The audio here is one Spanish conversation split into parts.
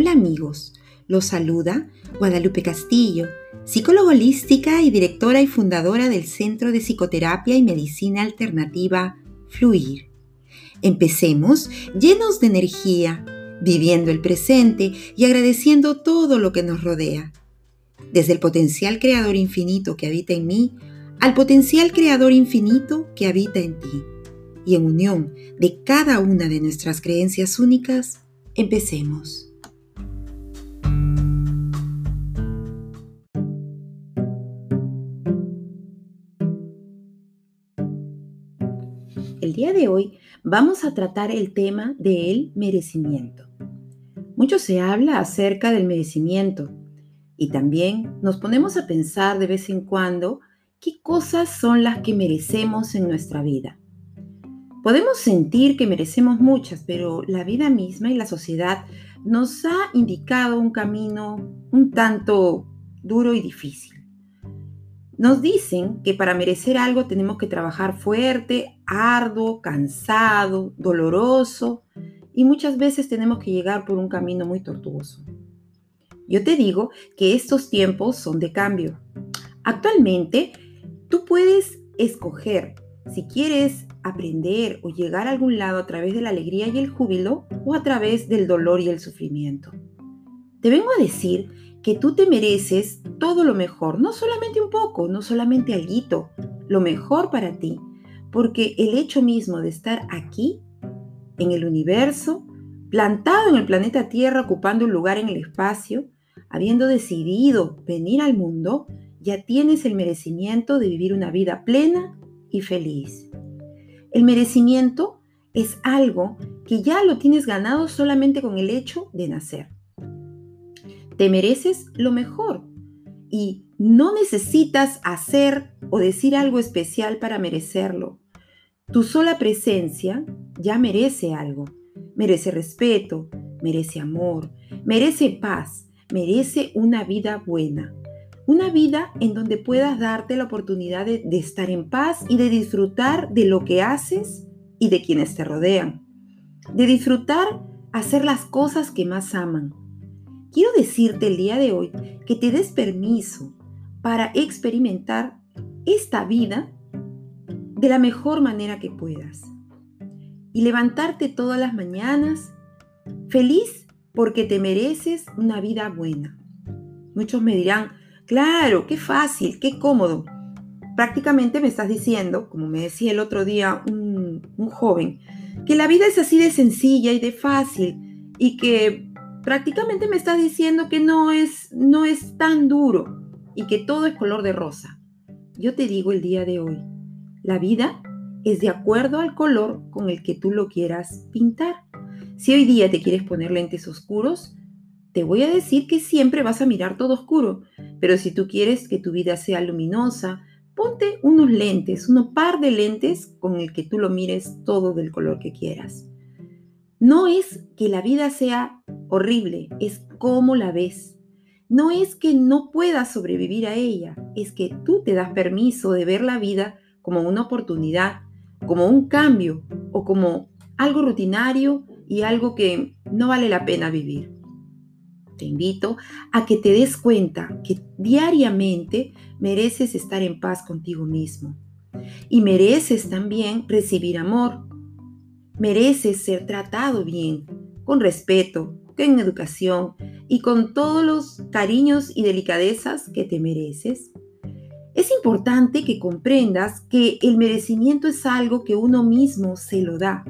Hola amigos, los saluda Guadalupe Castillo, psicóloga holística y directora y fundadora del Centro de Psicoterapia y Medicina Alternativa Fluir. Empecemos llenos de energía, viviendo el presente y agradeciendo todo lo que nos rodea. Desde el potencial creador infinito que habita en mí al potencial creador infinito que habita en ti. Y en unión de cada una de nuestras creencias únicas, empecemos. El día de hoy vamos a tratar el tema del merecimiento. Mucho se habla acerca del merecimiento y también nos ponemos a pensar de vez en cuando qué cosas son las que merecemos en nuestra vida. Podemos sentir que merecemos muchas, pero la vida misma y la sociedad nos ha indicado un camino un tanto duro y difícil. Nos dicen que para merecer algo tenemos que trabajar fuerte, arduo, cansado, doloroso y muchas veces tenemos que llegar por un camino muy tortuoso. Yo te digo que estos tiempos son de cambio. Actualmente, tú puedes escoger si quieres aprender o llegar a algún lado a través de la alegría y el júbilo o a través del dolor y el sufrimiento. Te vengo a decir que tú te mereces todo lo mejor, no solamente un poco, no solamente algo, lo mejor para ti, porque el hecho mismo de estar aquí, en el universo, plantado en el planeta Tierra, ocupando un lugar en el espacio, habiendo decidido venir al mundo, ya tienes el merecimiento de vivir una vida plena y feliz. El merecimiento es algo que ya lo tienes ganado solamente con el hecho de nacer. Te mereces lo mejor y no necesitas hacer o decir algo especial para merecerlo. Tu sola presencia ya merece algo. Merece respeto, merece amor, merece paz, merece una vida buena. Una vida en donde puedas darte la oportunidad de, de, estar en paz y de disfrutar de lo que haces y de quienes te rodean. De disfrutar hacer las cosas que más aman quiero decirte el día de hoy que te des permiso para experimentar esta vida de la mejor manera que puedas. Y levantarte todas las mañanas feliz porque te mereces una vida buena. Muchos me dirán, claro, qué fácil, qué cómodo. Prácticamente me estás diciendo, como me decía el otro día un, un joven, que la vida es así de sencilla y de fácil y que prácticamente me está diciendo que no es, no es tan duro y que todo es color de rosa. Yo te digo el día de hoy, la vida es de acuerdo al color con el que tú lo quieras pintar. Si hoy día te quieres poner lentes oscuros, te voy a decir que siempre vas a mirar todo oscuro, pero si tú quieres que tu vida sea luminosa, ponte unos lentes, un par de lentes con el que tú lo mires todo del color que quieras. No es que la vida sea horrible, es cómo la ves. No es que no puedas sobrevivir a ella, es que tú te das permiso de ver la vida como una oportunidad, como un cambio o como algo rutinario y algo que no vale la pena vivir. Te invito a que te des cuenta que diariamente mereces estar en paz contigo mismo y mereces también recibir amor. Mereces ser tratado bien, con respeto, en educación y con todos los cariños y delicadezas que te mereces. Es importante que comprendas que el merecimiento es algo que uno mismo se lo da.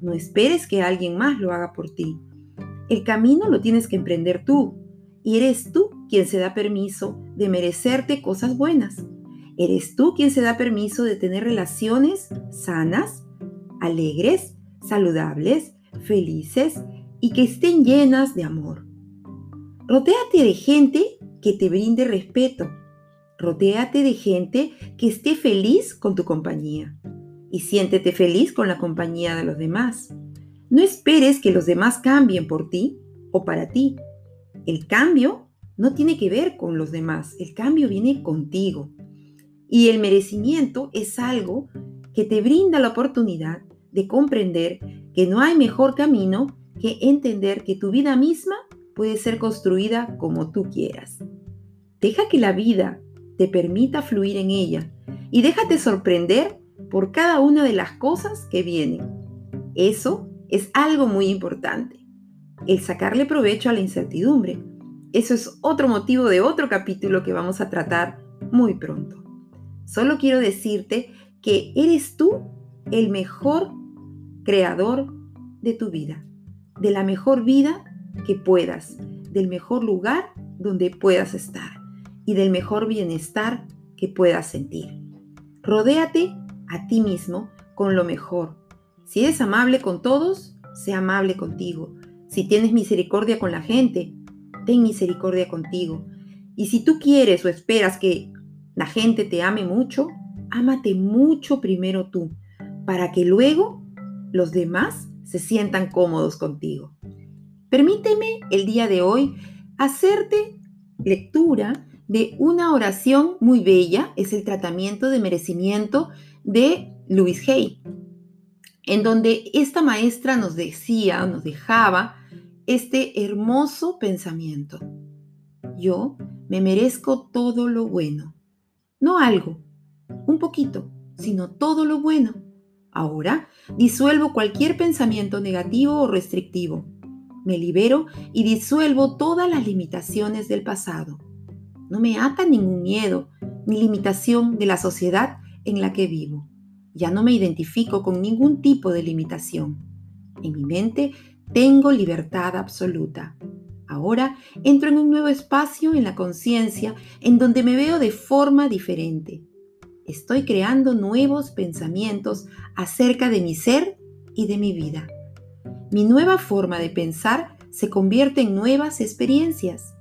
No esperes que alguien más lo haga por ti. El camino lo tienes que emprender tú y eres tú quien se da permiso de merecerte cosas buenas. Eres tú quien se da permiso de tener relaciones sanas, alegres, saludables, felices y que estén llenas de amor. Rodéate de gente que te brinde respeto. Rodéate de gente que esté feliz con tu compañía. Y siéntete feliz con la compañía de los demás. No esperes que los demás cambien por ti o para ti. El cambio no tiene que ver con los demás, el cambio viene contigo. Y el merecimiento es algo que te brinda la oportunidad de comprender que no hay mejor camino que entender que tu vida misma puede ser construida como tú quieras. Deja que la vida te permita fluir en ella y déjate sorprender por cada una de las cosas que vienen. Eso es algo muy importante. El sacarle provecho a la incertidumbre. Eso es otro motivo de otro capítulo que vamos a tratar muy pronto. Solo quiero decirte que eres tú el mejor creador de tu vida, de la mejor vida que puedas, del mejor lugar donde puedas estar y del mejor bienestar que puedas sentir. Rodéate a ti mismo con lo mejor. Si eres amable con todos, sea amable contigo. Si tienes misericordia con la gente, ten misericordia contigo. Y si tú quieres o esperas que la gente te ame mucho, ámate mucho primero tú, para que luego los demás se sientan cómodos contigo. Permíteme el día de hoy hacerte lectura de una oración muy bella, es el tratamiento de merecimiento de Louis Hay, en donde esta maestra nos decía, nos dejaba este hermoso pensamiento. Yo me merezco todo lo bueno, no algo, un poquito, sino todo lo bueno. Ahora disuelvo cualquier pensamiento negativo o restrictivo. Me libero y disuelvo todas las limitaciones del pasado. No me ata ningún miedo ni limitación de la sociedad en la que vivo. Ya no me identifico con ningún tipo de limitación. En mi mente tengo libertad absoluta. Ahora entro en un nuevo espacio en la conciencia en donde me veo de forma diferente. Estoy creando nuevos pensamientos acerca de mi ser y de mi vida. Mi nueva forma de pensar se convierte en nuevas experiencias.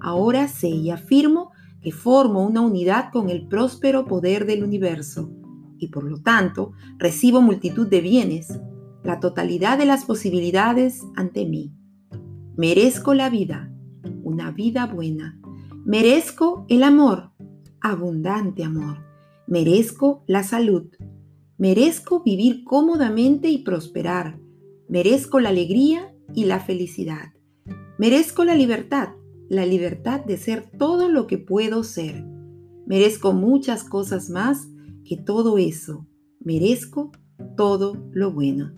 Ahora sé y afirmo que formo una unidad con el próspero poder del universo y por lo tanto recibo multitud de bienes, la totalidad de las posibilidades ante mí. Merezco la vida, una vida buena. Merezco el amor, abundante amor. Merezco la salud. Merezco vivir cómodamente y prosperar. Merezco la alegría y la felicidad. Merezco la libertad, la libertad de ser todo lo que puedo ser. Merezco muchas cosas más que todo eso. Merezco todo lo bueno.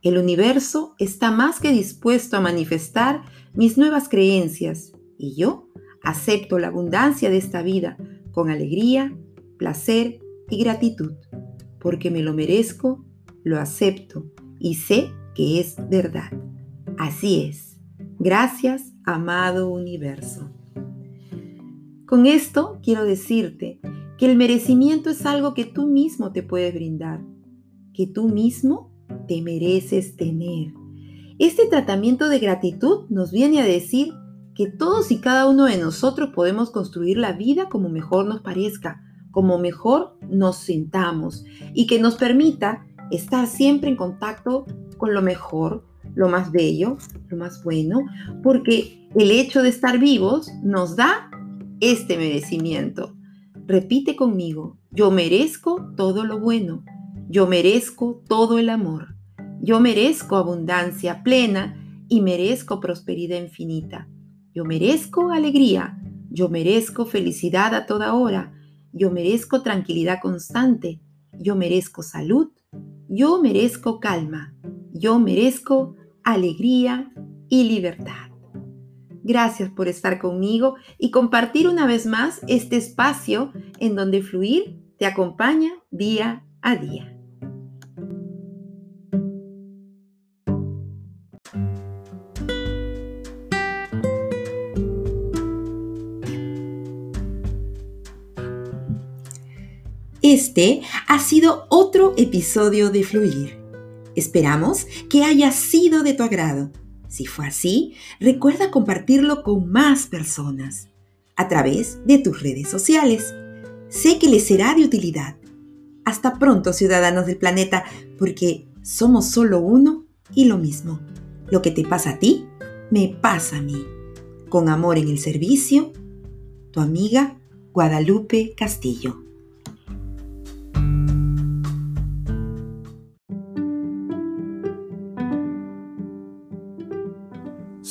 El universo está más que dispuesto a manifestar mis nuevas creencias y yo acepto la abundancia de esta vida con alegría, placer y gratitud, porque me lo merezco, lo acepto y sé que es verdad. Así es. Gracias, amado universo. Con esto quiero decirte que el merecimiento es algo que tú mismo te puedes brindar, que tú mismo te mereces tener. Este tratamiento de gratitud nos viene a decir que todos y cada uno de nosotros podemos construir la vida como mejor nos parezca, como mejor nos sintamos y que nos permita estar siempre en contacto con lo mejor, lo más bello, lo más bueno, porque el hecho de estar vivos nos da este merecimiento. Repite conmigo, yo merezco todo lo bueno, yo merezco todo el amor, yo merezco abundancia plena y merezco prosperidad infinita. Yo merezco alegría, yo merezco felicidad a toda hora, yo merezco tranquilidad constante, yo merezco salud, yo merezco calma, yo merezco alegría y libertad. Gracias por estar conmigo y compartir una vez más este espacio en donde fluir te acompaña día a día. Este ha sido otro episodio de Fluir. Esperamos que haya sido de tu agrado si fue así, recuerda compartirlo con más personas a través de tus redes sociales. Sé que les será de utilidad. Hasta pronto, ciudadanos del planeta, porque somos solo uno y lo mismo. Lo que te pasa a ti, me pasa a mí. Con amor en el servicio, tu amiga Guadalupe Castillo.